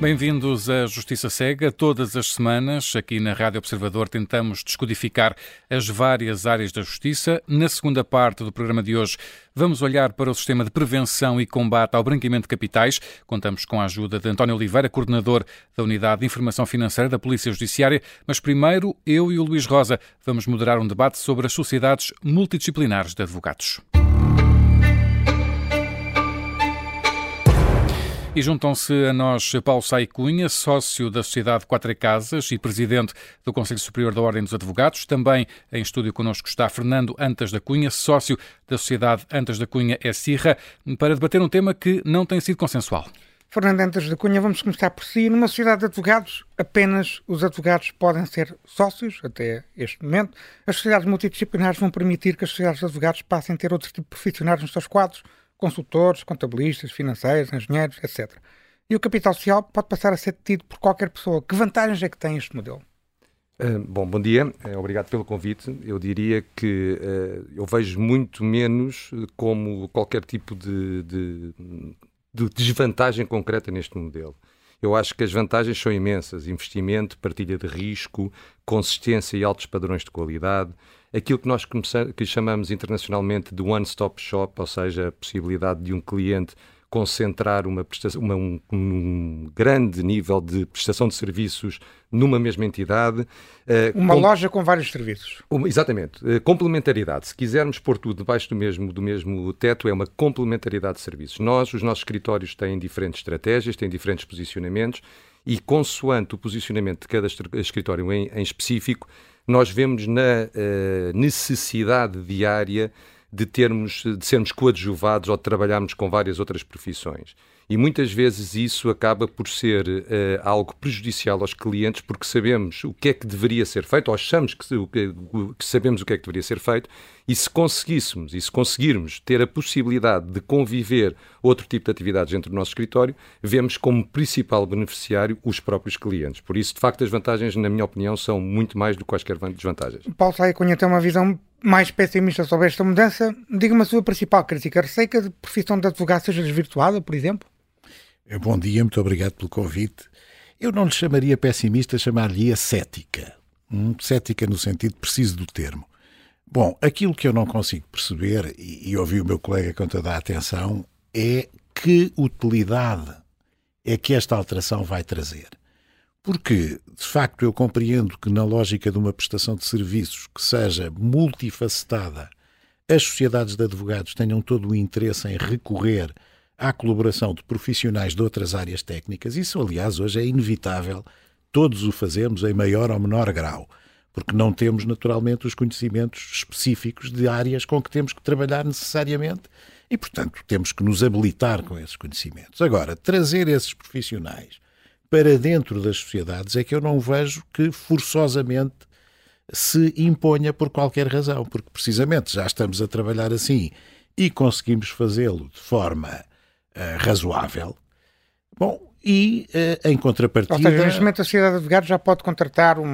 Bem-vindos à Justiça Cega. Todas as semanas, aqui na Rádio Observador, tentamos descodificar as várias áreas da justiça. Na segunda parte do programa de hoje, vamos olhar para o sistema de prevenção e combate ao branqueamento de capitais. Contamos com a ajuda de António Oliveira, coordenador da Unidade de Informação Financeira da Polícia Judiciária. Mas primeiro, eu e o Luís Rosa vamos moderar um debate sobre as sociedades multidisciplinares de advogados. E juntam-se a nós Paulo Sai Cunha, sócio da Sociedade Quatro Casas e presidente do Conselho Superior da Ordem dos Advogados. Também em estúdio connosco está Fernando Antas da Cunha, sócio da Sociedade Antas da Cunha é Sirra, para debater um tema que não tem sido consensual. Fernando Antas da Cunha, vamos começar por si. Numa sociedade de advogados, apenas os advogados podem ser sócios, até este momento. As sociedades multidisciplinares vão permitir que as sociedades de advogados passem a ter outro tipo de profissionais nos seus quadros, consultores, contabilistas, financeiros, engenheiros, etc. E o capital social pode passar a ser tido por qualquer pessoa. Que vantagens é que tem este modelo? Uh, bom, bom dia, uh, obrigado pelo convite. Eu diria que uh, eu vejo muito menos como qualquer tipo de, de, de, desvantagem concreta neste modelo. Eu acho que as vantagens são imensas: investimento, partilha de risco, consistência e altos padrões de qualidade, aquilo que nós que chamamos internacionalmente de one-stop shop, ou seja, a possibilidade de um cliente concentrar uma prestação, uma, um, um, grande nível de prestação de serviços numa mesma entidade. Uh, uma com... loja com vários serviços. Uma, exatamente. Uh, complementaridade. Se quisermos pôr tudo debaixo do mesmo, do mesmo teto, é uma complementaridade de serviços. Nós, os nossos escritórios têm diferentes estratégias, têm diferentes posicionamentos e, consoante o posicionamento de cada escritório em, em específico, nós vemos na uh, necessidade diária de termos, de sermos coadjuvados ou de trabalharmos com várias outras profissões. E muitas vezes isso acaba por ser uh, algo prejudicial aos clientes porque sabemos o que é que deveria ser feito, ou achamos que, que, que, sabemos o que é que deveria ser feito, e se conseguíssemos e se conseguirmos ter a possibilidade de conviver outro tipo de atividades dentro do nosso escritório, vemos como principal beneficiário os próprios clientes. Por isso, de facto, as vantagens, na minha opinião, são muito mais do que quaisquer desvantagens. Paulo Saia Cunha tem uma visão mais pessimista sobre esta mudança. Diga-me a sua principal crítica. Receia que a profissão de advogado seja desvirtuada, por exemplo? É, bom dia, muito obrigado pelo convite. Eu não lhe chamaria pessimista, chamar-lhe cética. Hum, cética no sentido preciso do termo. Bom, aquilo que eu não consigo perceber, e, e ouvi o meu colega com toda a atenção, é que utilidade é que esta alteração vai trazer. Porque, de facto, eu compreendo que na lógica de uma prestação de serviços que seja multifacetada, as sociedades de advogados tenham todo o interesse em recorrer à colaboração de profissionais de outras áreas técnicas. Isso, aliás, hoje é inevitável. Todos o fazemos em maior ou menor grau, porque não temos naturalmente os conhecimentos específicos de áreas com que temos que trabalhar necessariamente e, portanto, temos que nos habilitar com esses conhecimentos. Agora, trazer esses profissionais para dentro das sociedades é que eu não vejo que forçosamente se imponha por qualquer razão, porque precisamente já estamos a trabalhar assim e conseguimos fazê-lo de forma eh, razoável. Bom, e uh, em contrapartida. Ou seja, neste momento a Sociedade de Advogados já pode contratar, um,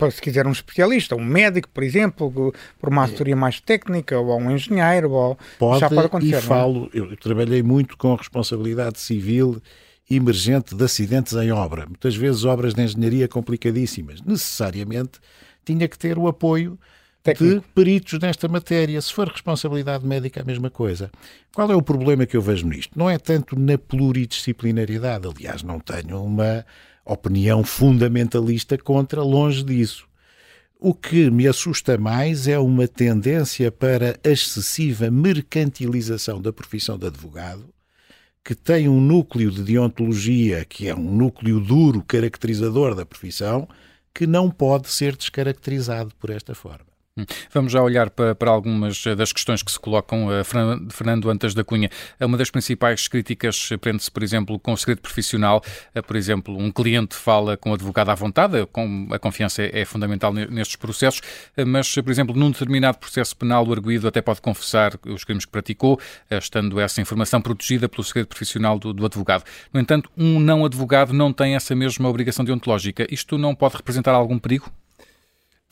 um, se quiser, um especialista, um médico, por exemplo, por uma assessoria mais técnica, ou um engenheiro, ou pode, já pode acontecer. E é? falo, eu trabalhei muito com responsabilidade civil emergente de acidentes em obra, muitas vezes obras de engenharia complicadíssimas. Necessariamente tinha que ter o apoio Técnico. de peritos nesta matéria. Se for responsabilidade médica, a mesma coisa. Qual é o problema que eu vejo nisto? Não é tanto na pluridisciplinaridade. Aliás, não tenho uma opinião fundamentalista contra, longe disso. O que me assusta mais é uma tendência para a excessiva mercantilização da profissão de advogado, que tem um núcleo de deontologia que é um núcleo duro, caracterizador da profissão, que não pode ser descaracterizado por esta forma. Hum. Vamos já olhar para, para, algumas das questões que se colocam. Uh, Fernando Antas da Cunha, uma das principais críticas prende-se, por exemplo, com o segredo profissional. Por exemplo, um cliente fala com o advogado à vontade, com, a confiança é, fundamental nestes processos, mas, por exemplo, num determinado processo penal, o arguído até pode confessar os crimes que praticou, estando essa informação protegida pelo segredo profissional do, do advogado. No entanto, um não advogado não tem essa mesma obrigação deontológica. Isto não pode representar algum perigo?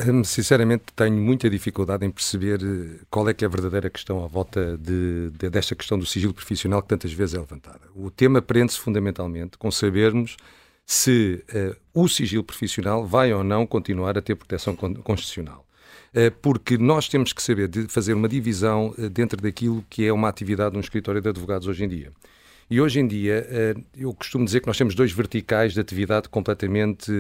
Hum, sinceramente, tenho muita dificuldade em perceber eh, qual é que é a verdadeira questão à volta de, de, desta questão do sigilo profissional que tantas vezes é levantada. O tema prende-se fundamentalmente com sabermos se uh, o sigilo profissional vai ou não continuar a ter proteção constitucional. Uh, porque nós temos que saber de fazer uma divisão uh, dentro daquilo que é uma atividade de um escritório de advogados hoje em dia. E hoje em dia, eu costumo dizer que nós temos dois verticais de atividade completamente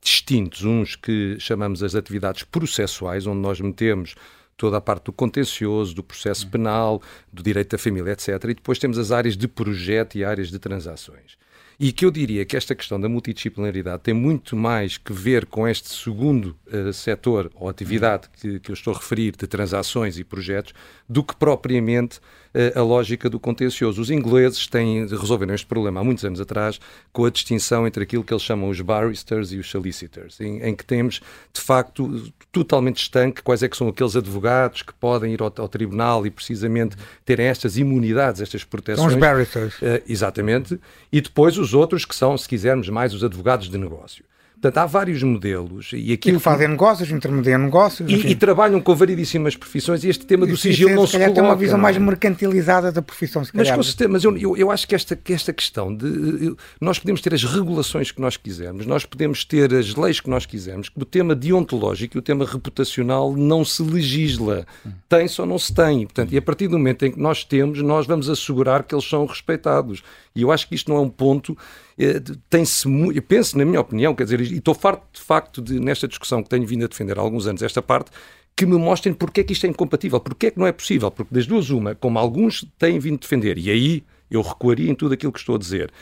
distintos. Uns que chamamos as atividades processuais, onde nós metemos toda a parte do contencioso, do processo penal, do direito da família, etc. E depois temos as áreas de projeto e áreas de transações. E que eu diria que esta questão da multidisciplinaridade tem muito mais que ver com este segundo uh, setor ou atividade que, que eu estou a referir de transações e projetos do que propriamente a lógica do contencioso. Os ingleses têm, resolveram este problema há muitos anos atrás com a distinção entre aquilo que eles chamam os barristers e os solicitors, em, em que temos, de facto, totalmente estanque quais é que são aqueles advogados que podem ir ao, ao tribunal e precisamente terem estas imunidades, estas proteções. São os barristers. Uh, exatamente. E depois os outros que são, se quisermos, mais os advogados de negócio. Portanto, há vários modelos. E, aquilo e fazem negócios, intermediam negócios. E, e, trabalham com variedíssimas profissões e este tema do sigilo não se, se coloca. tem uma visão mais mercantilizada da profissão, Mas, com mas eu, eu, eu, acho que esta, que esta questão de... Nós podemos ter as regulações que nós quisermos, nós podemos ter as leis que nós quisermos, que o tema deontológico e o tema reputacional não se legisla. Tem-se ou não se tem. Portanto, e a partir do momento em que nós temos, nós vamos assegurar que eles são respeitados. E eu acho que isto não é um ponto. Eh, tem-se. Eu penso, na minha opinião, quer dizer, e estou farto de facto de, nesta discussão que tenho vindo a defender há alguns anos, esta parte, que me mostrem porque é que isto é incompatível, porque é que não é possível, porque das duas, uma, como alguns têm vindo defender, e aí eu recuaria em tudo aquilo que estou a dizer,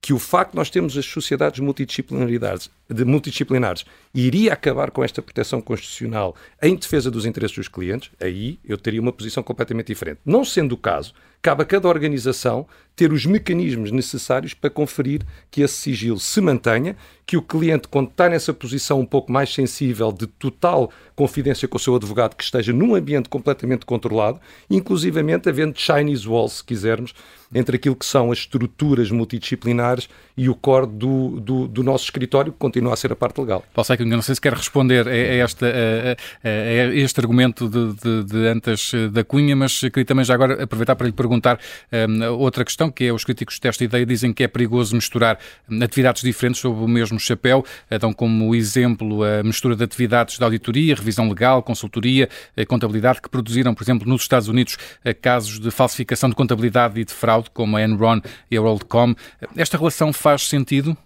que o facto de nós termos as sociedades multidisciplinares, de multidisciplinares iria acabar com esta proteção constitucional em defesa dos interesses dos clientes, aí eu teria uma posição completamente diferente. Não sendo o caso, cabe a cada organização ter os mecanismos necessários para conferir que esse sigilo se mantenha, que o cliente, quando está nessa posição um pouco mais sensível de total confidência com o seu advogado, que esteja num ambiente completamente controlado, inclusivamente havendo Chinese walls, se quisermos, entre aquilo que são as estruturas multidisciplinares e o core do, do, do nosso escritório, que continua a ser a parte legal. Paulo Seco, não sei se quer responder a, a, esta, a, a, este argumento de, de, de Antas da Cunha, mas queria também já agora aproveitar para lhe perguntar um, outra questão, que é os críticos desta ideia dizem que é perigoso misturar hum, atividades diferentes sob o mesmo chapéu, dão como exemplo a mistura de atividades de auditoria, revisão legal, consultoria, contabilidade, que produziram, por exemplo, nos Estados Unidos, casos de falsificação de contabilidade e de fraude, como a Enron e a WorldCom. Esta relação faz sentido?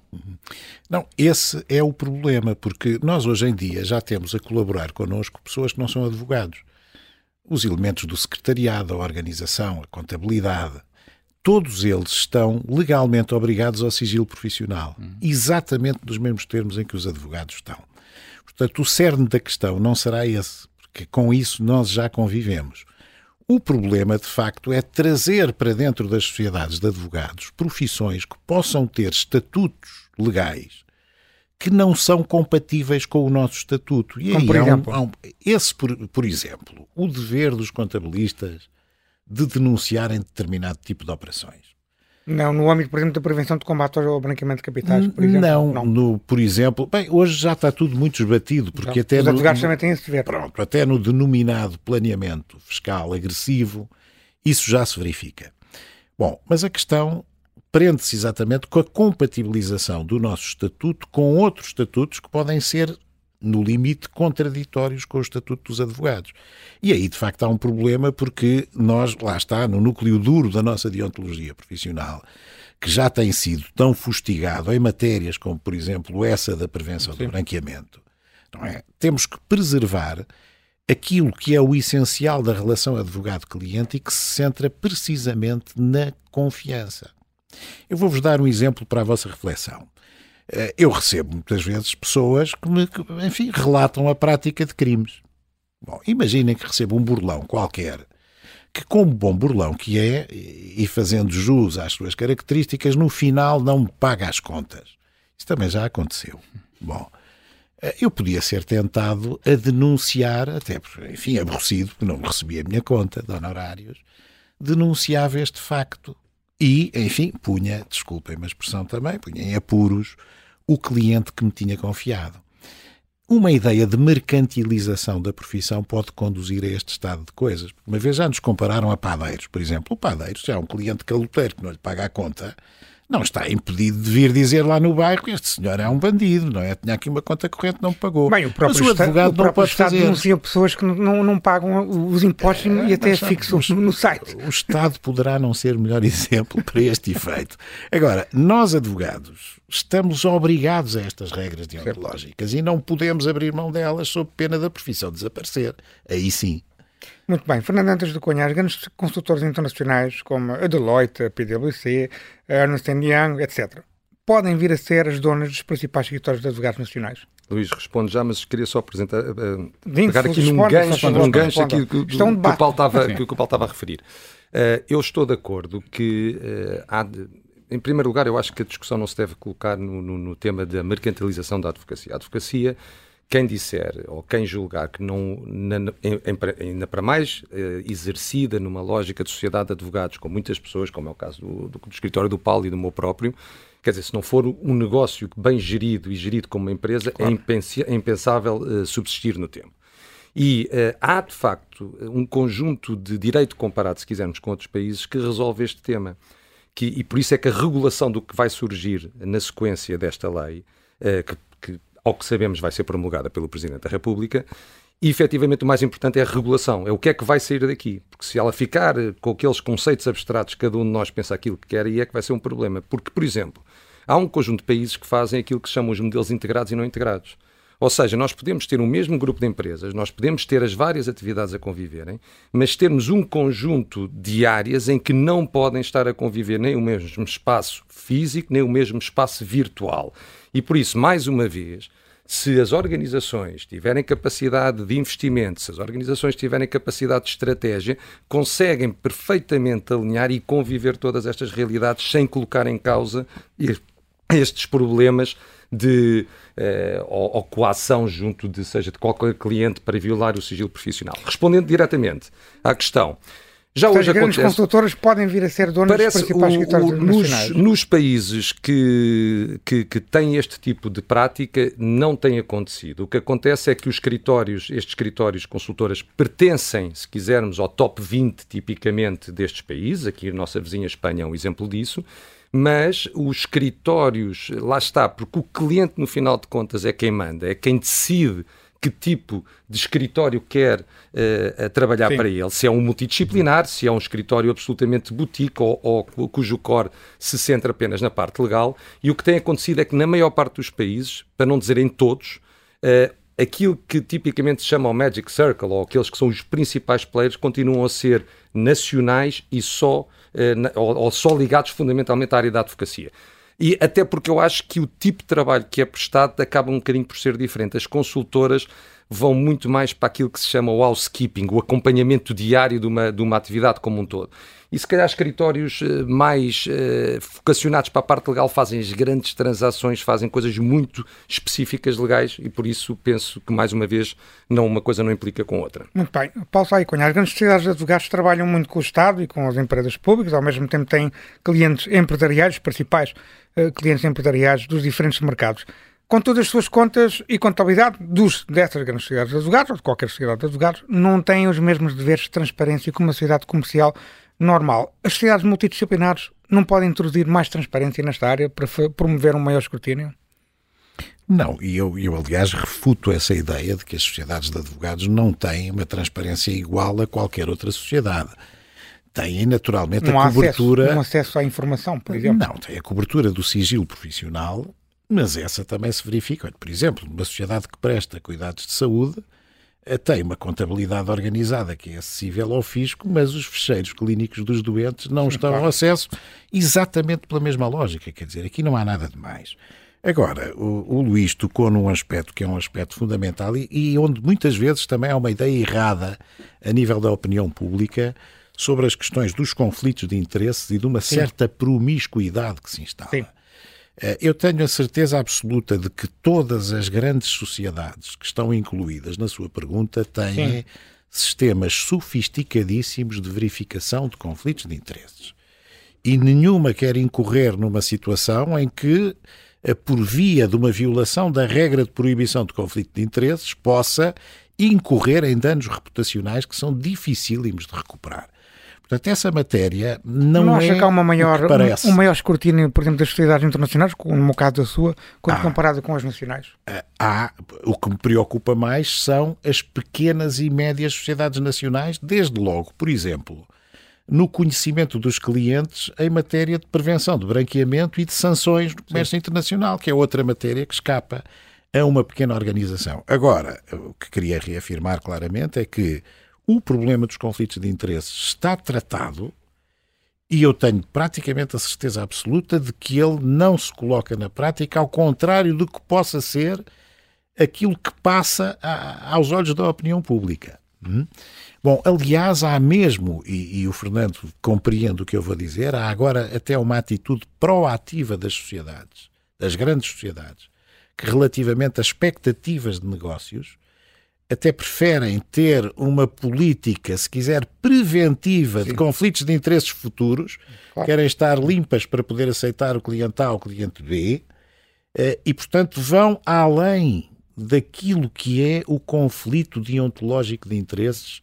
Não, esse é o problema, porque nós hoje em dia já temos a colaborar connosco pessoas que não são advogados. Os elementos do secretariado, a organização, a contabilidade, todos eles estão legalmente obrigados ao sigilo profissional, exatamente nos mesmos termos em que os advogados estão. Portanto, o cerne da questão não será esse, porque com isso nós já convivemos. O problema, de facto, é trazer para dentro das sociedades de advogados profissões que possam ter estatutos legais que não são compatíveis com o nosso estatuto. E Como aí, por exemplo? Há um, um, esse, por, por exemplo, o dever dos contabilistas de denunciarem determinado tipo de operações. Não, no âmbito, por exemplo, da prevenção de combate ao branqueamento de capitais, por exemplo. Não, não. No, por exemplo, bem, hoje já está tudo muito esbatido, porque até. Os no, advogados também têm esse dever. Pronto, até no denominado planeamento fiscal agressivo, isso já se verifica. Bom, mas a questão prende-se exatamente com a compatibilização do nosso estatuto com outros estatutos que podem ser no limite, contraditórios com o Estatuto dos Advogados. E aí, de facto, há um problema porque nós, lá está, no núcleo duro da nossa deontologia profissional, que já tem sido tão fustigado em matérias como, por exemplo, essa da prevenção Sim. do branqueamento, não é? temos que preservar aquilo que é o essencial da relação advogado-cliente e que se centra precisamente na confiança. Eu vou-vos dar um exemplo para a vossa reflexão. Eh, eu recebo muitas vezes pessoas que me, enfim, relatam a prática de crimes. Bom, imaginem que recebo um burlão qualquer, que como bom burlão que é, e fazendo jus às suas características, no final não me paga as contas. Isso também já aconteceu. Bom, eh, eu podia ser tentado a denunciar, até, enfim, aborrecido, porque não recebi a minha conta de honorários, denunciava este facto. E, enfim, punha, desculpem a expressão também, punha em apuros o cliente que me tinha confiado. Uma ideia de mercantilização da profissão pode conduzir a este estado de coisas. Uma vez já nos compararam a padeiros, por exemplo. O padeiro, se é um cliente caloteiro que não lhe paga a conta, não está impedido de vir dizer lá no bairro que este senhor é um bandido, não é? Tinha aqui uma conta corrente, não pagou. Bem, o próprio Mas o advogado Estado, o não pode Estado fazer. denuncia pessoas que não, não pagam os impostos é, e até fixam no, no site. O Estado poderá não ser o melhor exemplo para este efeito. Agora, nós advogados estamos obrigados a estas regras deontológicas e não podemos abrir mão delas sob pena da profissão desaparecer. Aí sim. Muito bem. Fernando Antas de Cunha, as grandes consultores internacionais como a Deloitte, a PwC, a Ernst Young, etc., podem vir a ser as donas dos principais escritórios de advogados nacionais? Luís, responde já, mas queria só apresentar, uh, pegar aqui num gancho, num gancho aqui que, que, o Paulo estava, que, o Paulo estava a referir. Uh, eu estou de acordo que uh, há... De, em primeiro lugar, eu acho que a discussão não se deve colocar no, no, no tema da mercantilização da advocacia. A advocacia quem disser ou quem julgar que não, ainda para mais eh, exercida numa lógica de sociedade de advogados, com muitas pessoas, como é o caso do, do, do escritório do Paulo e do meu próprio, quer dizer, se não for um negócio bem gerido e gerido como uma empresa, é claro. é, impensável uh, subsistir no tempo. E uh, há, de facto, um conjunto de direito comparado, se quisermos, com outros países que resolve este tema. Que, e por isso é que a regulação do que vai surgir na sequência desta lei, uh, que ao que sabemos vai ser promulgada pelo Presidente da República, e efetivamente o mais importante é a regulação, é o que é que vai sair daqui. Porque se ela ficar com aqueles conceitos abstratos, cada um de nós pensa aquilo que quer, aí é que vai ser um problema. Porque, por exemplo, há um conjunto de países que fazem aquilo que se chamam os modelos integrados e não integrados. Ou seja, nós podemos ter o mesmo grupo de empresas, nós podemos ter as várias atividades a conviverem, mas termos um conjunto de áreas em que não podem estar a conviver nem o mesmo espaço físico, nem o mesmo espaço virtual. E por isso, mais uma vez, se as organizações tiverem capacidade de investimento, se as organizações tiverem capacidade de estratégia, conseguem perfeitamente alinhar e conviver todas estas realidades sem colocar em causa estes problemas de eh, ou, ou, coação junto de seja de qualquer cliente para violar o sigilo profissional. Respondendo diretamente à questão, já hoje as grandes consultoras podem vir a ser donas Parece dos principais o, escritórios o, nos, nos, países que, que, que, têm este tipo de prática, não tem acontecido. O que acontece é que os escritórios, estes escritórios consultoras, pertencem, se quisermos, ao top 20, tipicamente, destes países. Aqui a nossa vizinha Espanha é um exemplo disso mas os escritórios, lá está, porque o cliente, no final de contas, é quem manda, é quem decide que tipo de escritório quer uh, trabalhar Sim. para ele. Se é um multidisciplinar, se é um escritório absolutamente boutique ou, ou, cujo core se centra apenas na parte legal. E o que tem acontecido é que, na maior parte dos países, para não dizer em todos, uh, aquilo que tipicamente se chama o Magic Circle, ou aqueles que são os principais players, continuam a ser nacionais e só, uh, na, ou, ou só ligados fundamentalmente à área da advocacia. E até porque eu acho que o tipo de trabalho que é prestado acaba um bocadinho por ser diferente. As consultoras vão muito mais para aquilo que se chama o housekeeping, o acompanhamento diário de uma, de uma atividade como um todo. E se calhar escritórios eh, mais uh, vocacionados para a parte legal fazem as grandes transações, fazem coisas muito específicas legais e por isso penso que, mais uma vez, não uma coisa não implica com outra. Muito bem. Paulo Saicunha, as grandes sociedades de advogados trabalham muito com o Estado e com as empresas públicas, ao mesmo tempo têm clientes empresariais, principais uh, clientes empresariais dos diferentes mercados com todas as suas contas e contabilidade dos, dessas grandes sociedades de advogados, ou de qualquer sociedade de advogados, não têm os mesmos deveres de transparência que uma sociedade comercial normal. As sociedades multidisciplinares não podem introduzir mais transparência nesta área para promover um maior escrutínio? Não, e eu, eu aliás refuto essa ideia de que as sociedades de advogados não têm uma transparência igual a qualquer outra sociedade têm naturalmente não a cobertura. Acesso, um acesso à informação, por exemplo. Não, tem a cobertura do sigilo profissional mas essa também se verifica. Por exemplo, numa sociedade que presta cuidados de saúde, tem uma contabilidade organizada que é acessível ao fisco, mas os fecheiros clínicos dos doentes não estão ao acesso exatamente pela mesma lógica. Quer dizer, aqui não há nada de mais. Agora, o, o Luís tocou num aspecto que é um aspecto fundamental e, e, onde muitas vezes também há uma ideia errada a nível da opinião pública sobre as questões dos conflitos de interesses e de uma certa Sim. promiscuidade que se instala. Sim. Eh, eu tenho a certeza absoluta de que todas as grandes sociedades que estão incluídas na sua pergunta têm Sim. sistemas sofisticadíssimos de verificação de conflitos de interesses. E nenhuma quer incorrer numa situação em que, eh, por via de uma violação da regra de proibição de conflito de interesses, possa incorrer em danos reputacionais que são dificílimos de recuperar. Portanto, essa matéria não, não é que há uma maior. Um, um, maior escrutínio, por exemplo, das sociedades internacionais, como no caso da sua, quando ah, comparada com as nacionais? Há. O que me preocupa mais são as pequenas e médias sociedades nacionais, desde logo, por exemplo, no conhecimento dos clientes em matéria de prevenção de branqueamento e de sanções no comércio Sim. internacional, que é outra matéria que escapa a uma pequena organização. Agora, o que queria reafirmar claramente é que o problema dos conflitos de interesses está tratado e eu tenho praticamente a certeza absoluta de que ele não se coloca na prática, ao contrário do que possa ser aquilo que passa a, aos olhos da opinião pública. Hum? Bom, aliás, há mesmo, e, e, o Fernando compreende o que eu vou dizer, há agora até uma atitude proativa das sociedades, das grandes sociedades, que relativamente a expectativas de negócios, até preferem ter uma política, se quiser, preventiva Sim. de conflitos de interesses futuros, claro. querem estar limpas para poder aceitar o cliente A ou o cliente B, eh, e, portanto, vão além daquilo que é o conflito deontológico de interesses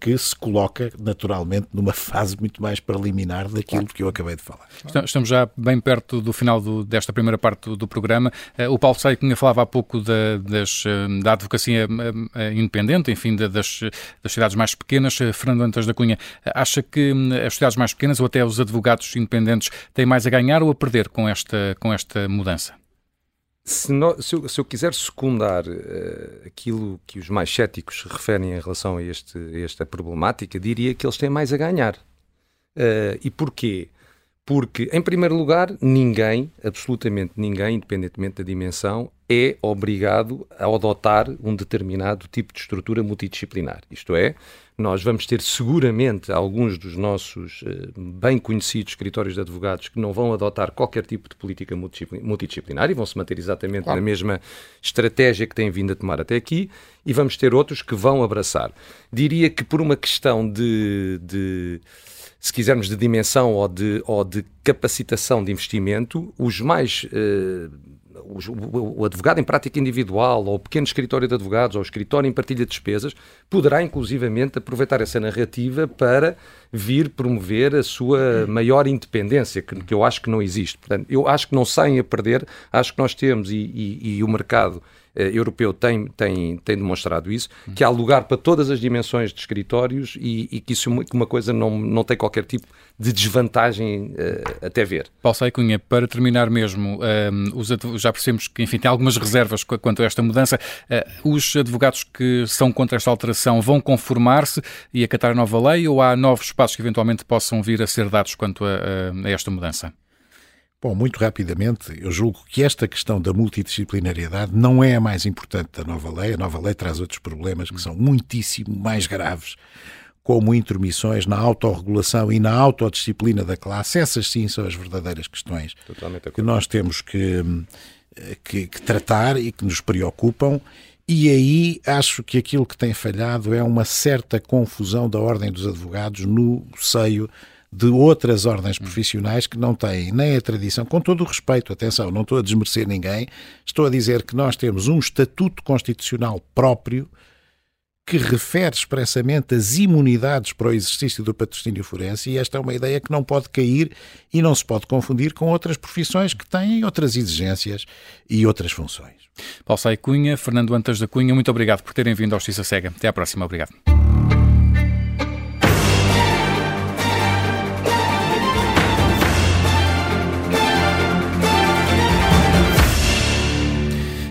que se coloca naturalmente numa fase muito mais preliminar daquilo que eu acabei de falar. Estamos já bem perto do final do, desta primeira parte do, do programa. Eh, o Paulo Saiconha falava há pouco da, das, eh, da advocacia eh, independente, enfim, das, das cidades mais pequenas. Fernando Antas da Cunha, acha que as cidades mais pequenas ou até os advogados independentes têm mais a ganhar ou a perder com esta, com esta mudança? Se, no, se, eu, se, eu, quiser secundar uh, aquilo que os mais céticos referem em relação a, este, a esta problemática, diria que eles têm mais a ganhar. Uh, e porquê? Porque, em primeiro lugar, ninguém, absolutamente ninguém, independentemente da dimensão, é obrigado a adotar um determinado tipo de estrutura multidisciplinar. Isto é, nós vamos ter seguramente alguns dos nossos uh, bem conhecidos escritórios de advogados que não vão adotar qualquer tipo de política multidisciplinar e vão se manter exatamente claro. na mesma estratégia que têm vindo a tomar até aqui, e vamos ter outros que vão abraçar. Diria que por uma questão de, de se quisermos, de dimensão ou de, ou de capacitação de investimento, os mais. Uh, o, advogado em prática individual, ou o pequeno escritório de advogados, ou o escritório em partilha de despesas, poderá inclusivamente aproveitar essa narrativa para vir promover a sua maior independência, que, que eu acho que não existe. Portanto, eu acho que não saem a perder, acho que nós temos, e, e, e o mercado europeu tem, tem, tem demonstrado isso, que há lugar para todas as dimensões de escritórios e, e que isso que uma coisa não, não tem qualquer tipo de desvantagem uh, até ver. Paulo Saicunha, para terminar mesmo, os já percebemos que enfim, tem algumas reservas quanto a esta mudança. Uh, os advogados que são contra esta alteração vão conformar-se e acatar a nova lei ou há novos passos que eventualmente possam vir a ser dados quanto a, a esta mudança? Bom, muito rapidamente, eu julgo que esta questão da multidisciplinariedade não é a mais importante da nova lei. A nova lei traz outros problemas que são muitíssimo mais graves, como intermissões na autorregulação e na autodisciplina da classe. Essas sim são as verdadeiras questões que nós temos que, que, que tratar e que nos preocupam. E aí acho que aquilo que tem falhado é uma certa confusão da ordem dos advogados no seio de outras ordens profissionais que não têm nem a tradição, com todo o respeito, atenção, não estou a desmerecer ninguém, estou a dizer que nós temos um estatuto constitucional próprio que refere expressamente as imunidades para o exercício do patrocínio forense e esta é uma ideia que não pode cair e não se pode confundir com outras profissões que têm outras exigências e outras funções. Paulo Sai Cunha, Fernando Antas da Cunha, muito obrigado por terem vindo ao Justiça Cega. Até à próxima. Obrigado.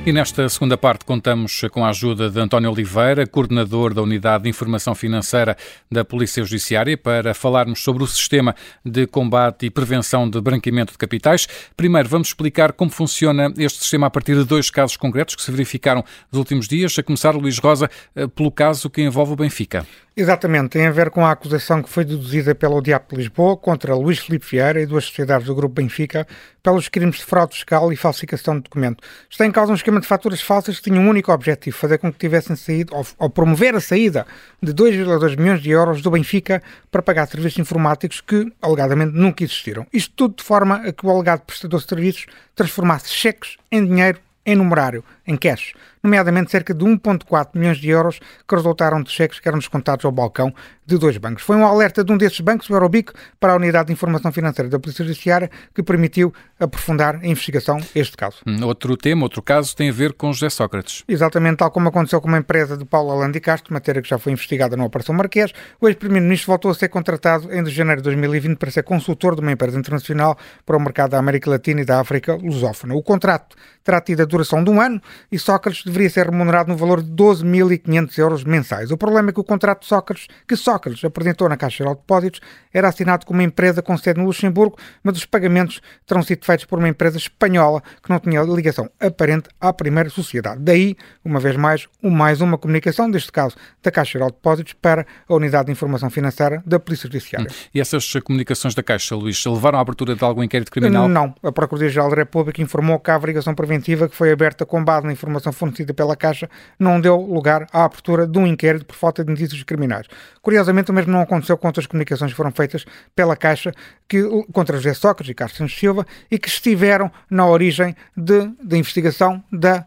E nesta segunda parte contamos com a ajuda de António Oliveira, coordenador da Unidade de Informação Financeira da Polícia Judiciária, para falarmos sobre o sistema de combate e prevenção de branqueamento de capitais. Primeiro, vamos explicar como funciona este sistema a partir de dois casos concretos que se verificaram nos últimos dias, a começar, Luís Rosa, eh, pelo caso que envolve o Benfica. Exatamente, tem a ver com a acusação que foi deduzida pela UDIAP de Lisboa contra Luís Filipe Vieira e duas sociedades do Grupo Benfica pelos crimes de fraude fiscal e falsificação de documento. Está em causa um esquema de faturas falsas que tinha um único objetivo, fazer com que tivessem saído, ou, ou promover a saída de 2,2 milhões de euros do Benfica para pagar serviços informáticos que, alegadamente, nunca existiram. Isto tudo de forma a que o alegado prestador de serviços transformasse cheques em dinheiro em numerário. Em cash, nomeadamente cerca de 1,4 milhões de euros que resultaram de cheques que eram descontados ao balcão de dois bancos. Foi um alerta de um desses bancos, o Eurobico, para a Unidade de Informação Financeira da Polícia Judiciária, que permitiu aprofundar a investigação este caso. Hum, outro tema, outro caso, tem a ver com José Sócrates. Exatamente, tal como aconteceu com uma empresa de Paulo Alandi Castro, matéria que já foi investigada na Operação Marquês, o ex-primeiro-ministro voltou a ser contratado em janeiro de 2020 para ser consultor de uma empresa internacional para o mercado da América Latina e da África lusófona. O contrato terá tido a duração de um ano e Sócrates deveria ser remunerado no valor de 12.500 euros mensais. O problema é que o contrato de Sócrates, que Sócrates apresentou na Caixa Geral de Depósitos, era assinado com uma empresa com sede no Luxemburgo, mas os pagamentos terão sido feitos por uma empresa espanhola que não tinha ligação aparente à primeira sociedade. Daí, uma vez mais, mais uma comunicação, deste caso da Caixa Geral de Depósitos, para a Unidade de Informação Financeira da Polícia Judiciária. Hum. E essas comunicações da Caixa, Luís, levaram à abertura de algum inquérito criminal? Não. A Procuradoria-Geral da República informou que a averiguação preventiva que foi aberta com base na informação fornecida pela Caixa não deu lugar à abertura de um inquérito por falta de indícios criminais. Curiosamente, o mesmo não aconteceu com outras comunicações que foram feitas pela Caixa que, contra José Sócrates e Carlos Santos Silva e que estiveram na origem da investigação da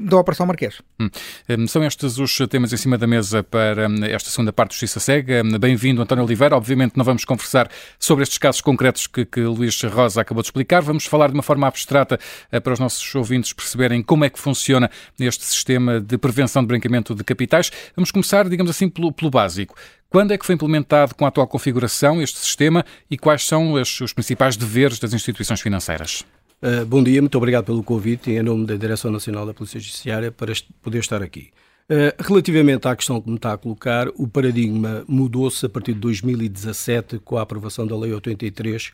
da Operação Marquês. Hum. hum. São estes os temas em cima da mesa para hum, esta segunda parte do Justiça Cega. Hum, bem-vindo, António Oliveira. Obviamente não vamos conversar sobre estes casos concretos que, que Luís Rosa acabou de explicar. Vamos falar de uma forma abstrata eh, para os nossos ouvintes perceberem como é que funciona este sistema de prevenção de branqueamento de capitais. Vamos começar, digamos assim, pelo, pelo básico. Quando é que foi implementado com a atual configuração este sistema e quais são os, os principais deveres das instituições financeiras? Uh, bom dia, muito obrigado pelo convite em nome da Direção Nacional da Polícia Judiciária para poder estar aqui. Uh, relativamente à questão que me está a colocar, o paradigma mudou-se a partir de 2017 com a aprovação da Lei 83,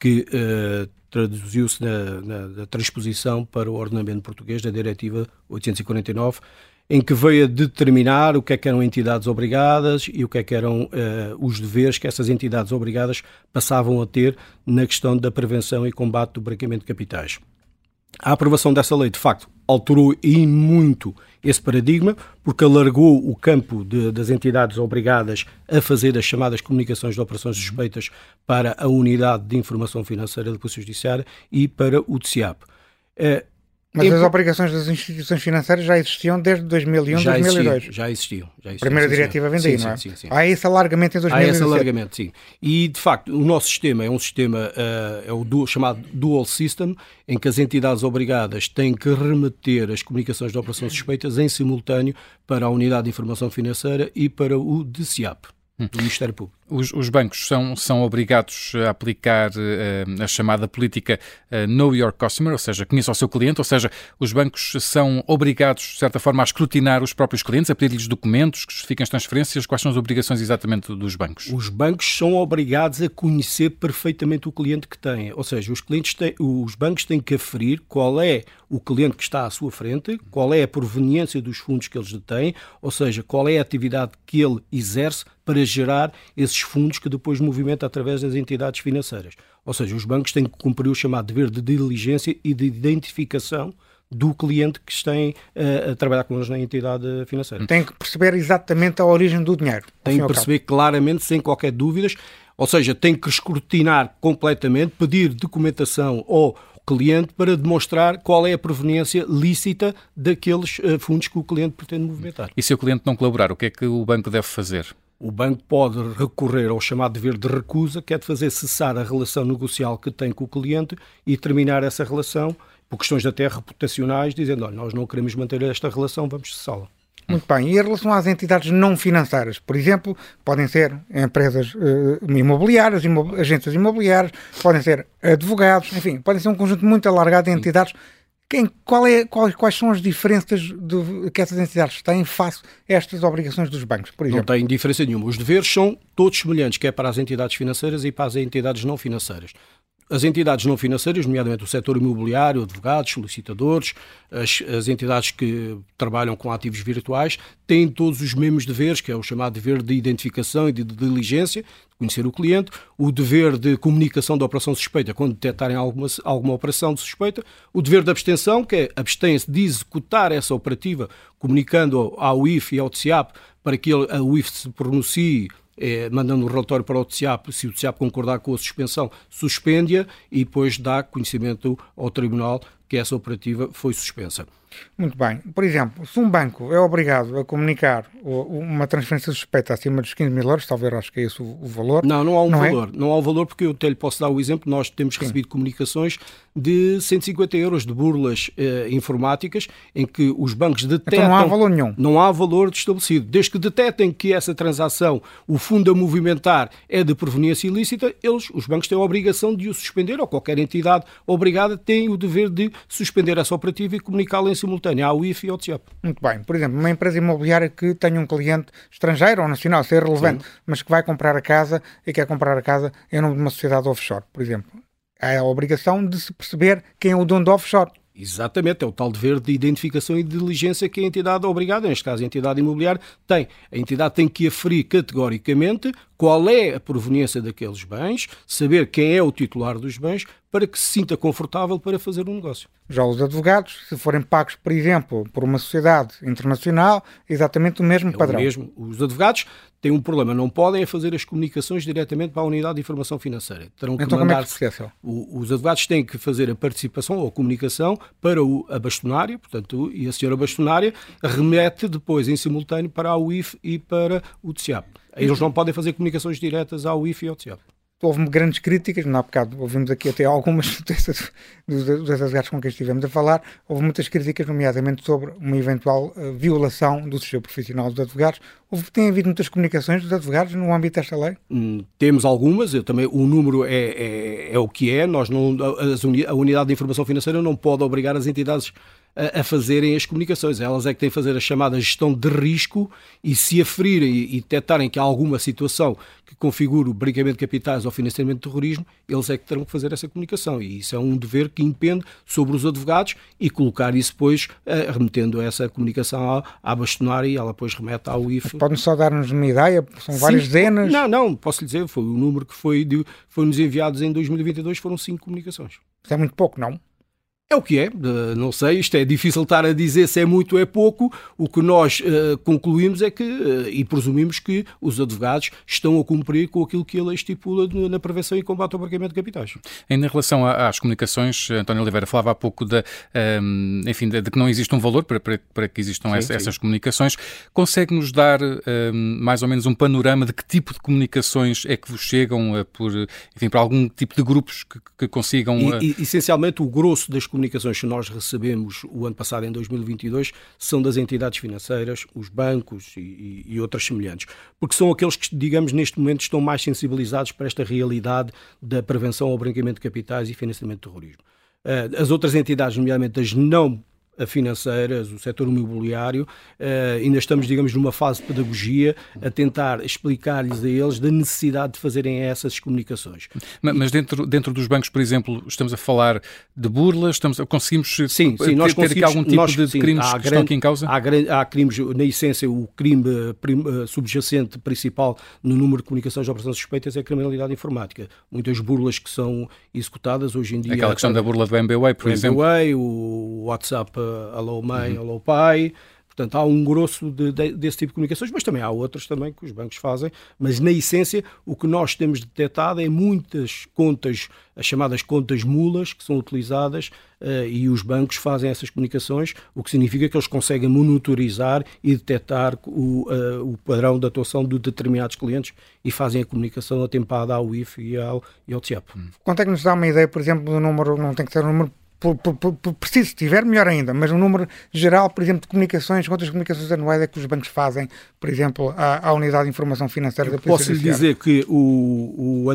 que uh, traduziu-se na, na, na transposição para o ordenamento português da Diretiva 849 em que veio a determinar o que é que eram entidades obrigadas e o que é que eram uh, os deveres que essas entidades obrigadas passavam a ter na questão da prevenção e combate do branqueamento de capitais. A aprovação dessa lei, de facto, alterou e muito esse paradigma, porque alargou o campo de, das entidades obrigadas a fazer as chamadas comunicações de operações suspeitas para a Unidade de Informação Financeira da Polícia Judiciária e para o DCIAP. Uh, mas as obrigações das instituições financeiras já existiam desde 2001, já 2002. Existiam, já existiam. Já existiam Primeira sim, diretiva vem daí, sim, não é? Sim, sim, Há esse alargamento em 2017. Há esse alargamento, sim. E, de facto, o nosso sistema é um sistema, uh, é o dual, chamado Dual System, em que as entidades obrigadas têm que remeter as comunicações de operações suspeitas em simultâneo para a Unidade de Informação Financeira e para o DCIAP, do Ministério Público. Os, os, bancos são, são obrigados a aplicar uh, a chamada política uh, Know Your Customer, ou seja, conheça o seu cliente, ou seja, os bancos são obrigados, de certa forma, a escrutinar os próprios clientes, a pedir-lhes documentos que justifiquem as transferências. Quais são as obrigações exatamente dos bancos? Os bancos são obrigados a conhecer perfeitamente o cliente que têm, ou seja, os, clientes têm, os bancos têm que aferir qual é o cliente que está à sua frente, qual é a proveniência dos fundos que eles detêm, ou seja, qual é a atividade que ele exerce para gerar esses fundos que depois movimenta através das entidades financeiras. Ou seja, os bancos têm que cumprir o chamado dever de diligência e de identificação do cliente que estão a, a trabalhar com eles na entidade financeira. Tem que perceber exatamente a origem do dinheiro. Tem que perceber claramente, sem qualquer dúvidas, ou seja, tem que escrutinar completamente, pedir documentação ao cliente para demonstrar qual é a proveniência lícita daqueles uh, fundos que o cliente pretende movimentar. E se o cliente não colaborar, o que é que o banco deve fazer? O banco pode recorrer ao chamado dever de recusa, que é de fazer cessar a relação negocial que tem com o cliente e terminar essa relação por questões até reputacionais, dizendo, olha, nós não queremos manter esta relação, vamos cessá-la. Muito bem. E em relação às entidades não financeiras, por exemplo, podem ser empresas uh, imobiliárias, imob agências imobiliárias, podem ser advogados, enfim, podem ser um conjunto muito alargado de entidades quem, qual é, qual, quais são as diferenças de, que essas entidades têm face a estas obrigações dos bancos, por exemplo? Não tem diferença nenhuma. Os deveres são todos semelhantes, quer para as entidades financeiras e para as entidades não financeiras as entidades não financeiras, nomeadamente o setor imobiliário, advogados, solicitadores, as, as, entidades que trabalham com ativos virtuais, têm todos os mesmos deveres, que é o chamado dever de identificação e de, diligência, de conhecer o cliente, o dever de comunicação da operação suspeita quando detectarem alguma, alguma operação de suspeita, o dever de abstenção, que é abstém-se de executar essa operativa, comunicando ao UIF e ao TCIAP para que a UIF se pronuncie é, mandando um relatório para o TCAP, se o TCAP concordar com a suspensão, suspende-a e depois dá conhecimento ao Tribunal que essa operativa foi suspensa. Muito bem. Por exemplo, se um banco é obrigado a comunicar uma transferência suspeita acima dos 15 mil euros, talvez acho que é esse o, valor. Não, não há um não é? valor. É? Não há um valor porque eu até lhe posso dar o exemplo. Nós temos Sim. recebido comunicações de 150 euros de burlas eh, informáticas em que os bancos detectam... Então não há valor nenhum. Não há valor estabelecido. Desde que detectem que essa transação, o fundo a movimentar é de proveniência ilícita, eles, os bancos têm a obrigação de o suspender ou qualquer entidade obrigada tem o dever de suspender essa operativa e comunicá-la em simultâneo ao IF e ao TIAP. Muito bem. Por exemplo, uma empresa imobiliária que tem um cliente estrangeiro ou nacional, ser relevante, Sim. mas que vai comprar a casa e quer comprar a casa em nome de uma sociedade offshore, por exemplo. Há a obrigação de se perceber quem é o dono do offshore. Exatamente, é o tal dever de identificação e de diligência que a entidade é obrigada, neste caso a entidade imobiliária, tem. A entidade tem que aferir categoricamente qual é a proveniência daqueles bens, saber quem é o titular dos bens, para que se sinta confortável para fazer um negócio. Já os advogados, se forem pagos, por exemplo, por uma sociedade internacional, exatamente o mesmo é padrão. O mesmo. Os advogados têm um problema, não podem fazer as comunicações diretamente para a unidade de informação financeira. Terão que então, mandar como é que o, os advogados têm que fazer a participação ou a comunicação para o, a bastonária, portanto, e a senhora bastonária remete depois em simultâneo para a UIF e para o TCAP. Eles não podem fazer comunicações diretas ao IF e ao TCAP houve grandes críticas, não há bocado ouvimos aqui até algumas dos, dos advogados com quem estivemos a falar, houve muitas críticas, nomeadamente sobre uma eventual uh, violação do sistema profissional dos advogados. Houve, tem havido muitas comunicações dos advogados no âmbito desta lei? Hum, temos algumas, eu também, o número é, é, é, o que é, nós não, a unidade de informação financeira não pode obrigar as entidades a, a, fazerem as comunicações. Elas é que têm que fazer a chamada gestão de risco e se aferirem e, e detectarem que há alguma situação que configure o branqueamento de capitais ou financiamento de terrorismo, eles é que terão que fazer essa comunicação. E isso é um dever que impende sobre os advogados e colocar isso depois, uh, remetendo essa comunicação à, à e ela depois remete ao IFE. Podem só dar-nos uma ideia? São várias dezenas? Não, não, posso lhe dizer, foi o número que foi, de, foi nos enviados em 2022, foram cinco comunicações. Isso é muito pouco, não? É o que é, não sei, isto é difícil estar a dizer se é muito ou é pouco. O que nós uh, concluímos é que, uh, e presumimos que os advogados estão a cumprir com aquilo que a lei estipula na prevenção e combate ao branqueamento de capitais. Ainda em relação às comunicações, António Oliveira falava há pouco de, um, ehm, enfim, de, de, que não existe um valor para, para, para que existam sim, essa, sim. essas comunicações. Consegue-nos dar um, ehm, mais ou menos um panorama de que tipo de comunicações é que vos chegam uh, por, enfim, para algum tipo de grupos que, que consigam... E, e, essencialmente, o grosso das comunicações que nós recebemos o ano passado, em 2022, são das entidades financeiras, os bancos e, e, outras semelhantes, porque são aqueles que, digamos, neste momento estão mais sensibilizados para esta realidade da prevenção ao branqueamento de capitais e financiamento de terrorismo. Eh, as outras entidades, nomeadamente as não financeiras, o setor imobiliário, uh, ainda estamos, digamos, numa fase de pedagogia a tentar explicar-lhes a eles da necessidade de fazerem essas comunicações. Mas, dentro, dentro dos bancos, por exemplo, estamos a falar de burlas, estamos, conseguimos sim, sim, nós ter, ter algum tipo nós, de, sim, crimes que grande, estão aqui em causa? Há, há, crimes, na essência, o crime prim, eh, subjacente principal no número de comunicações de operações suspeitas é a criminalidade informática. Muitas burlas que são executadas hoje em dia... Aquela questão da burla do MBWay, por exemplo. O MBWay, o WhatsApp alô mãe, uhum. alô pai. Portanto, há um grosso de, de, desse tipo de comunicações, mas também há outras também que os bancos fazem. Mas, na essência, o que nós temos detectado é muitas contas, as chamadas contas mulas, que são utilizadas uh, e os bancos fazem essas comunicações, o que significa que eles conseguem monitorizar e detectar o, uh, o padrão de atuação de determinados clientes e fazem a comunicação atempada ao IF e ao, e ao TIAP. Quanto é que nos dá uma ideia, por exemplo, do número, não tem que ser um número por, por, por, preciso, se tiver, melhor ainda, mas o número geral, por exemplo, de comunicações, quantas comunicações anuais é que os bancos fazem, por exemplo, à, à Unidade de Informação Financeira da Polícia Posso lhe dizer que o, o,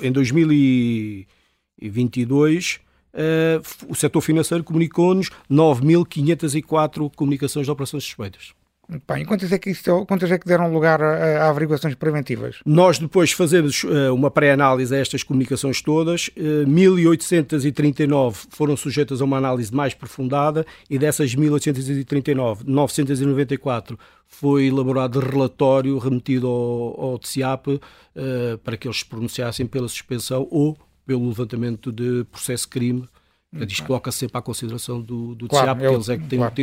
em 2022 uh, o setor financeiro comunicou-nos 9.504 comunicações de operações suspeitas. E quantas é que, quantas é que deram lugar a, a averiguações preventivas? Nós depois fazemos uh, uma pré-análise a estas comunicações todas. Uh, eh, 1839 foram sujeitas a uma análise mais aprofundada e dessas 1839, 994 foi elaborado relatório remetido ao, ao TCIAP uh, para que eles se pronunciassem pela suspensão ou pelo levantamento de processo crime Portanto, isto coloca -se sempre à consideração do, do claro, porque eles é que têm, claro.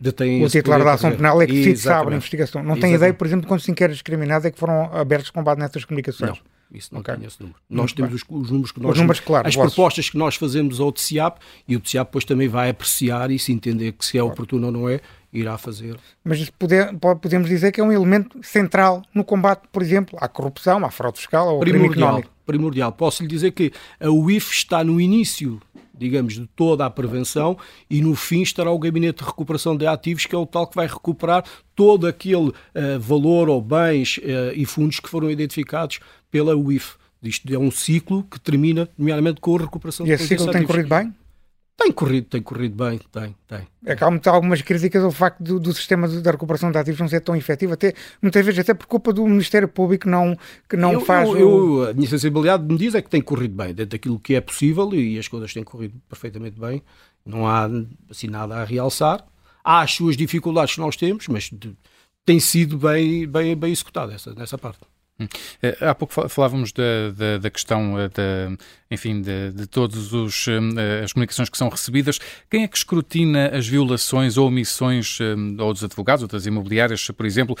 detêm O titular da ação penal é que decide sabe a investigação. Não tem ideia, por exemplo, de quantos inquéritos criminais é que foram abertos com base nessas comunicações? Não. Isso não okay. tem esse número. Muito nós temos os, os, números que nós. Os números, claro, as propostas que nós fazemos ao TCIAP e o TCIAP depois também vai apreciar e se entender que se é claro. oportuno ou não é, irá fazer. Mas poder, podemos dizer que é um elemento central no combate, por exemplo, à corrupção, à fraude fiscal ou ao crime económico. Primordial. Posso lhe dizer que a UIF está no início digamos, de toda a prevenção e no fim estará o Gabinete de Recuperação de Ativos, que é o tal que vai recuperar todo aquele uh, valor ou bens uh, e fundos que foram identificados pela UIF. Isto é um ciclo que termina, nomeadamente, com a recuperação e esse ciclo tem corrido bem? Tem corrido, tem corrido bem, tem, tem. É que há algumas críticas ao facto do, do sistema da recuperação de ativos não ser tão efetivo, até, muitas vezes até por culpa do Ministério Público não, que não eu, faz... Eu, o... eu, a minha sensibilidade me diz é que tem corrido bem, dentro daquilo que é possível e as coisas têm corrido perfeitamente bem. Não há assim nada a realçar. Há as suas dificuldades que nós temos, mas de, tem sido bem, bem, bem executada essa, nessa parte. Hum. Eh, há pouco falávamos da, da, da questão eh, da, enfim, de, de todas eh, as comunicações que são recebidas. Quem é que escrutina as violações ou omissões ou dos advogados ou das imobiliárias, por exemplo,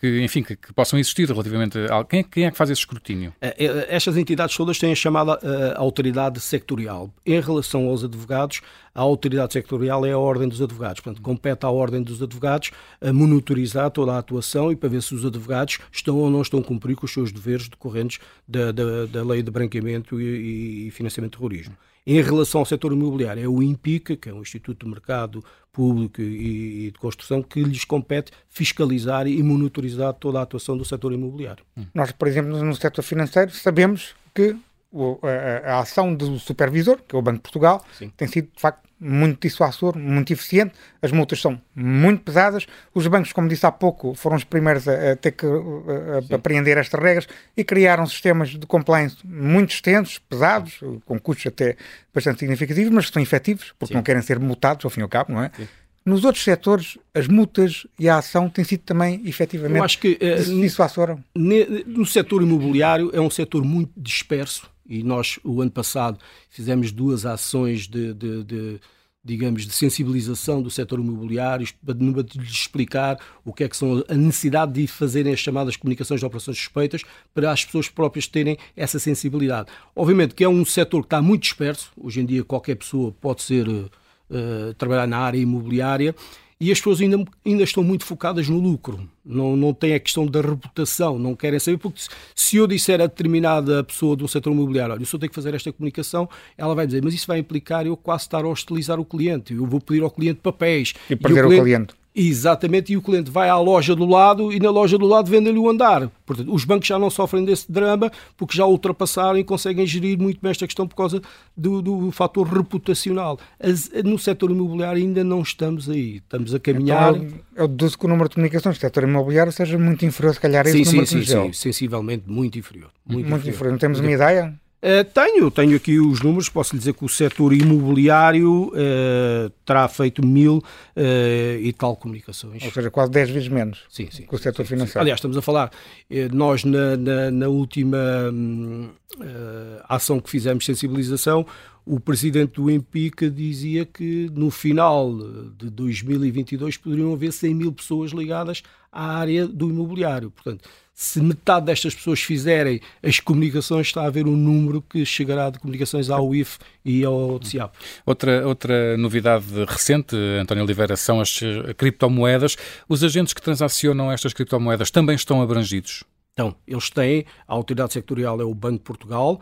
que, enfim, que, que, possam existir relativamente a quem, quem é que faz esse escrutínio? Estas entidades todas têm a chamada uh, autoridade sectorial. Em relação aos advogados, a autoridade sectorial é a Ordem dos Advogados. Portanto, compete à Ordem dos Advogados a monitorizar toda a atuação e para ver se os advogados estão ou não estão a cumprir com os seus deveres decorrentes da, da, da lei de branqueamento e, e financiamento de terrorismo. Em relação ao setor imobiliário, é o INPIC, que é o Instituto de Mercado Público e de Construção, que lhes compete fiscalizar e monitorizar toda a atuação do setor imobiliário. Nós, por exemplo, no setor financeiro, sabemos que a, a, ação do supervisor, que é o Banco de Portugal, Sim. tem sido de facto muito dissuasor, muito eficiente. As multas são muito pesadas. Os bancos, como disse há pouco, foram os primeiros a, a ter que a, apreender estas regras e criaram sistemas de compliance muito extensos, pesados, Sim. com custos até bastante significativos, mas que são efetivos, porque Sim. não querem ser multados, ao fim e ao cabo, não é? Nos outros setores, as multas e a ação têm sido também, efetivamente, Eu acho que, uh. No setor imobiliário é um setor muito disperso e nós, o ano passado, fizemos duas ações de, de, de digamos, de sensibilização do setor imobiliário, para lhes explicar o que é que são a necessidade de fazerem as chamadas comunicações de operações suspeitas para as pessoas próprias terem essa sensibilidade. Obviamente que é um setor que está muito disperso, hoje em dia qualquer pessoa pode ser uh, trabalhar na área imobiliária e as pessoas ainda, ainda estão muito focadas no lucro. Não, não tem a questão da reputação, não querem saber, porque se eu disser a determinada pessoa do setor imobiliário, olha, eu só tenho que fazer esta comunicação, ela vai dizer, mas isso vai implicar eu quase estar a hostilizar o cliente, eu vou pedir ao cliente papéis. E perder e o cliente, o cliente Exatamente, e o cliente vai à loja do lado e na loja do lado vendem-lhe o andar. Portanto, os bancos já não sofrem desse drama porque já ultrapassaram e conseguem gerir muito bem esta questão por causa do, do fator reputacional. As, no setor imobiliário ainda não estamos aí, estamos a caminhar. Então, eu deduzo que o número de comunicações do setor imobiliário seja muito inferior, se calhar, a esse sim, número sim, sim, sim, sensivelmente muito inferior. Muito, muito inferior. inferior. Não temos uma ideia? Uh, tenho, tenho aqui os números. Posso lhe dizer que o setor imobiliário uh, terá feito mil uh, e tal comunicações. Ou seja, quase 10 vezes menos sim, sim, que o setor sim, financeiro. Aliás, estamos a falar, nós na, na, na última um, ação que fizemos sensibilização, o presidente do Empica dizia que no final de 2022 poderiam haver 100 mil pessoas ligadas à área do imobiliário. Portanto, se metade destas pessoas fizerem as comunicações, está a haver um número que chegará de comunicações ao IF e ao TCIAP. Outra, outra novidade recente, António Oliveira, são as criptomoedas. Os agentes que transacionam estas criptomoedas também estão abrangidos? Então, eles têm, a autoridade sectorial é o Banco de Portugal,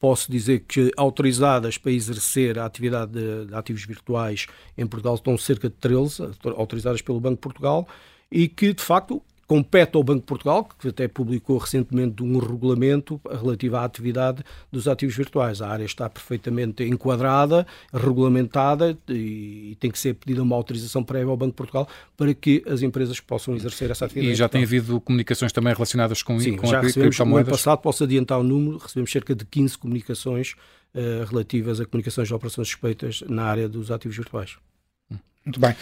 posso dizer que autorizadas para exercer a atividade de, de, ativos virtuais em Portugal estão cerca de 13, autorizadas pelo Banco de Portugal, e que, de facto, compete ao Banco de Portugal, que até publicou recentemente um regulamento relativo à atividade dos ativos virtuais. A área está perfeitamente enquadrada, regulamentada e tem que ser pedida uma autorização prévia ao Banco de Portugal para que as empresas possam exercer essa atividade. E já tem havido comunicações também relacionadas com, Sim, com já a recebemos, no ano passado, posso adiantar o número, recebemos cerca de 15 comunicações uh, relativas a comunicações de operações suspeitas na área dos ativos virtuais. Muito bem.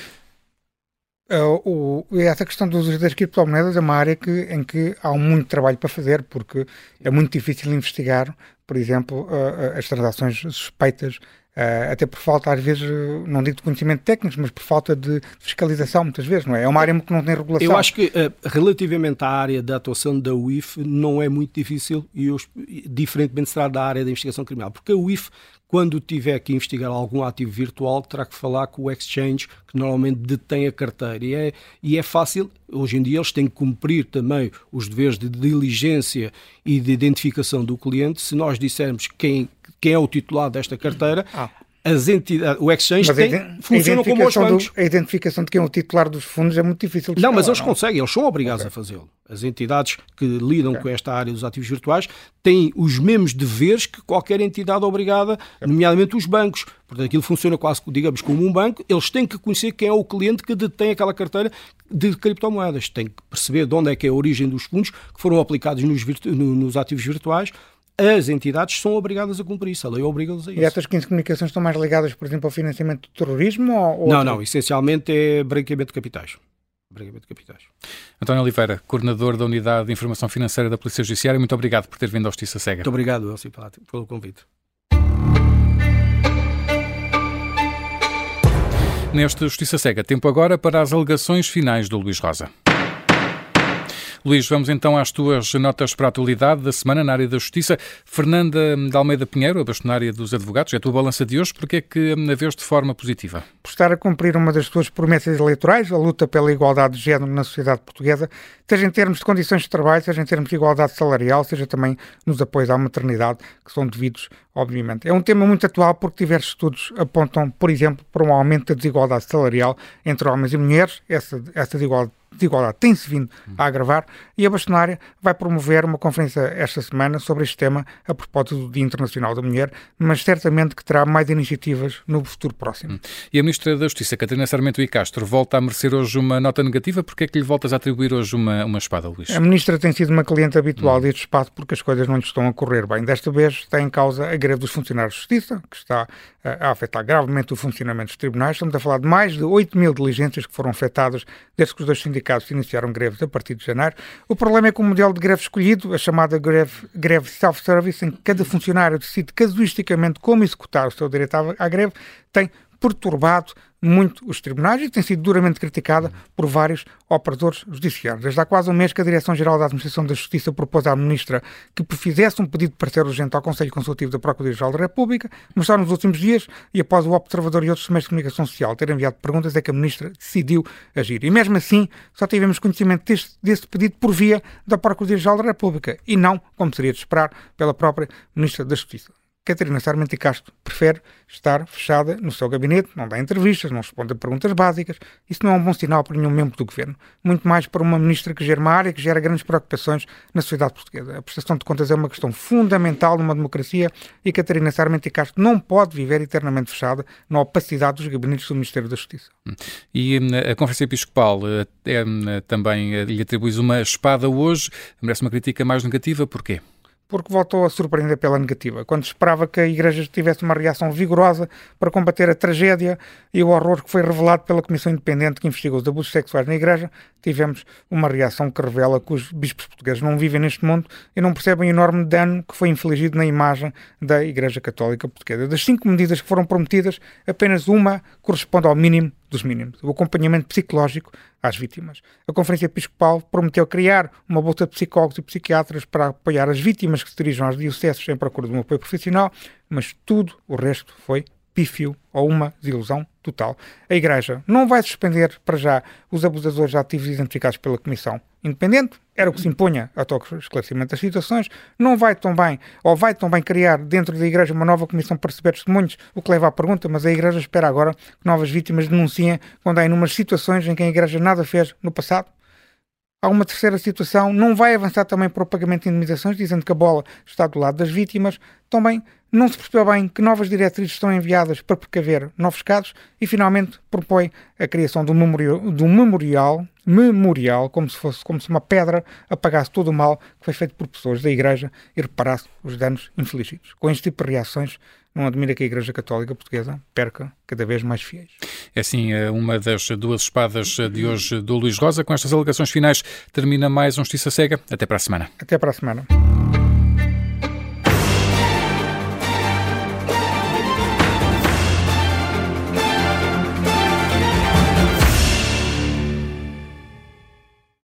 Uh, o, essa questão dos, das criptomoedas é uma área que, em que há muito trabalho para fazer, porque é muito difícil investigar, por exemplo, uh, as transações suspeitas Uh, até por falta, às vezes, não digo de conhecimento técnico, mas por falta de fiscalização, muitas vezes, não é? É uma área que não tem regulação. Eu acho que, uh, relativamente à área da atuação da UIF, não é muito difícil, e eu, diferentemente será da área da investigação criminal, porque a UIF quando tiver que investigar algum ativo virtual, terá que falar com o exchange que normalmente detém a carteira. E é, e é fácil, hoje em dia eles têm que cumprir também os deveres de diligência e de identificação do cliente. Se nós dissermos quem, quem é o titular desta carteira, ah as entidades, o exchange tem, funciona como os bancos. Do, a identificação de quem é o titular dos fundos é muito difícil de Não, mas eles não? conseguem, eles são obrigados okay. a fazê-lo. As entidades que lidam okay. com esta área dos ativos virtuais têm os mesmos deveres que qualquer entidade obrigada, okay. nomeadamente os bancos. Portanto, aquilo funciona quase, digamos, como um banco. Eles têm que conhecer quem é o cliente que detém aquela carteira de criptomoedas. Têm que perceber de onde é que é a origem dos fundos que foram aplicados nos, nos ativos virtuais as entidades são obrigadas a cumprir isso, a lei obriga-las a isso. E estas 15 comunicações estão mais ligadas, por exemplo, ao financiamento do terrorismo? Ou, não, não, essencialmente é branqueamento de capitais. Branqueamento de capitais. António Oliveira, coordenador da Unidade de Informação Financeira da Polícia Judiciária, muito obrigado por ter vindo ao Justiça Cega. Muito obrigado, Elcio pelo convite. Neste Justiça Cega, tempo agora para as alegações finais do Luís Rosa. Luís, vamos então às tuas notas para a atualidade da semana na área da Justiça. Fernanda de Almeida Pinheiro, a bastonária dos advogados, é a tua balança de hoje, porque é que a vês de forma positiva? Por estar a cumprir uma das tuas promessas eleitorais, a luta pela igualdade de género na sociedade portuguesa, seja em termos de condições de trabalho, seja em termos de igualdade salarial, seja também nos apoios à maternidade, que são devidos, obviamente. É um tema muito atual porque diversos estudos apontam, por exemplo, para um aumento da desigualdade salarial entre homens e mulheres. Essa, essa desigualdade desigualdade tem-se vindo a agravar e a bastonária vai promover uma conferência esta semana sobre este tema a propósito do Dia Internacional da Mulher, mas certamente que terá mais iniciativas no futuro próximo. Hum. E a Ministra da Justiça, Catarina Sarmento e Castro, volta a merecer hoje uma nota negativa. Porquê é que lhe voltas a atribuir hoje uma, uma espada, Luís? A Ministra tem sido uma cliente habitual hum. deste espaço porque as coisas não lhe estão a correr bem. Desta vez está em causa a greve dos funcionários de Justiça, que está eh, a afetar gravemente o funcionamento dos tribunais. Estamos a falar de mais de 8 mil diligências que foram afetadas desde que os dois sindicatos sindicatos iniciaram greves a partir de janeiro. O problema é que o modelo de greve escolhido, a chamada greve, greve self-service, em que cada funcionário decide casuisticamente como executar o seu direito à, à greve, tem perturbado muito os tribunais e tem sido duramente criticada por vários operadores judiciários. Desde há quase um mês que a Direção-Geral da Administração da Justiça propôs à Ministra que fizesse um pedido de parecer urgente ao Conselho Consultivo da Procuradoria-Geral da República, mas só nos últimos dias, e após o Observador e outros meios de comunicação social terem enviado perguntas, é que a Ministra decidiu agir. E mesmo assim, só tivemos conhecimento deste, deste pedido por via da Procuradoria-Geral da República e não, como seria de esperar, pela própria Ministra da Justiça. Catarina Sarmento Castro prefere estar fechada no seu gabinete, não dá entrevistas, não responde a perguntas básicas. Isso não é um bom sinal para nenhum membro do governo. Muito mais para uma ministra que gera uma área que gera grandes preocupações na sociedade portuguesa. A prestação de contas é uma questão fundamental numa democracia e Catarina Sarmento Castro não pode viver eternamente fechada na opacidade dos gabinetes do Ministério da Justiça. E hum, a Conferência Episcopal eh, é, hum, também eh, lhe atribui uma espada hoje. Merece uma crítica mais negativa. Porquê? Porque voltou a surpreender pela negativa. Quando esperava que a Igreja tivesse uma reação vigorosa para combater a tragédia e o horror que foi revelado pela Comissão Independente que investigou os abusos sexuais na Igreja, tivemos uma reação que revela que os bispos portugueses não vivem neste mundo e não percebem o enorme dano que foi infligido na imagem da Igreja Católica Portuguesa. Das cinco medidas que foram prometidas, apenas uma corresponde ao mínimo dos mínimos, o acompanhamento psicológico às vítimas. A Conferência Episcopal prometeu criar uma bolsa de psicólogos e psiquiatras para apoiar as vítimas que se dirigem aos dioceses em procura de um apoio profissional, mas tudo o resto foi pífio ou uma desilusão total. A Igreja não vai suspender para já os abusadores ativos identificados pela Comissão Independente, era o que se impunha a toque esclarecimento das situações, não vai tão bem, ou vai tão bem criar dentro da Igreja uma nova comissão para receber testemunhos, o que leva à pergunta, mas a Igreja espera agora que novas vítimas denunciem quando há inúmeras situações em que a Igreja nada fez no passado? Há uma terceira situação, não vai avançar também para o pagamento de indemnizações, dizendo que a bola está do lado das vítimas. Também não se percebeu bem que novas diretrizes estão enviadas para precaver novos casos e, finalmente, propõe a criação de um memorial, de um memorial, memorial como, se fosse, como se uma pedra apagasse todo o mal que foi feito por pessoas da Igreja e reparasse os danos infligidos. Com este tipo de reações, não admira que a Igreja Católica Portuguesa perca cada vez mais fiéis. É assim uma das duas espadas de hoje do Luís Rosa. Com estas alegações finais termina mais um Justiça Cega. Até para a semana. Até para a semana.